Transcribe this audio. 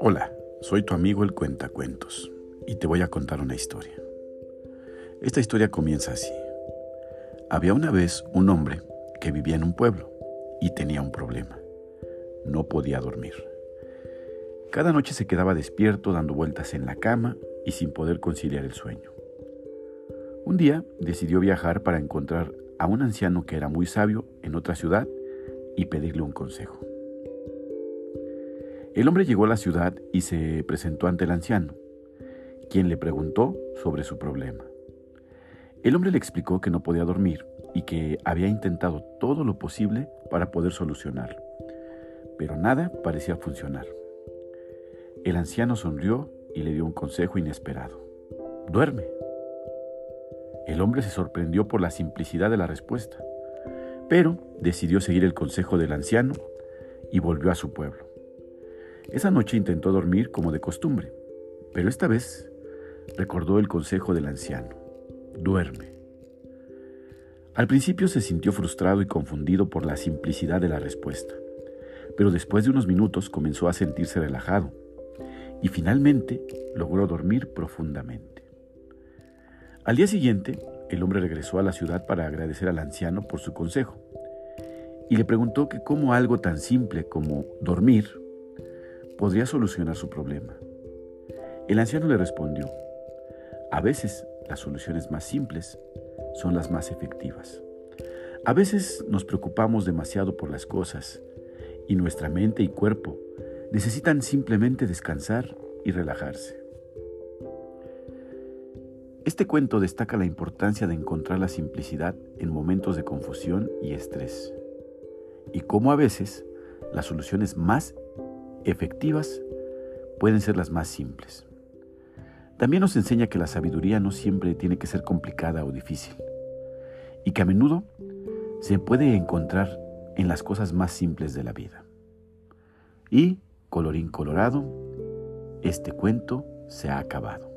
Hola, soy tu amigo el Cuentacuentos y te voy a contar una historia. Esta historia comienza así. Había una vez un hombre que vivía en un pueblo y tenía un problema. No podía dormir. Cada noche se quedaba despierto dando vueltas en la cama y sin poder conciliar el sueño. Un día decidió viajar para encontrar a un anciano que era muy sabio en otra ciudad y pedirle un consejo. El hombre llegó a la ciudad y se presentó ante el anciano, quien le preguntó sobre su problema. El hombre le explicó que no podía dormir y que había intentado todo lo posible para poder solucionarlo, pero nada parecía funcionar. El anciano sonrió y le dio un consejo inesperado. Duerme. El hombre se sorprendió por la simplicidad de la respuesta, pero decidió seguir el consejo del anciano y volvió a su pueblo. Esa noche intentó dormir como de costumbre, pero esta vez recordó el consejo del anciano. Duerme. Al principio se sintió frustrado y confundido por la simplicidad de la respuesta, pero después de unos minutos comenzó a sentirse relajado y finalmente logró dormir profundamente. Al día siguiente, el hombre regresó a la ciudad para agradecer al anciano por su consejo y le preguntó que cómo algo tan simple como dormir podría solucionar su problema. El anciano le respondió, a veces las soluciones más simples son las más efectivas. A veces nos preocupamos demasiado por las cosas y nuestra mente y cuerpo necesitan simplemente descansar y relajarse. Este cuento destaca la importancia de encontrar la simplicidad en momentos de confusión y estrés, y cómo a veces las soluciones más efectivas pueden ser las más simples. También nos enseña que la sabiduría no siempre tiene que ser complicada o difícil, y que a menudo se puede encontrar en las cosas más simples de la vida. Y, colorín colorado, este cuento se ha acabado.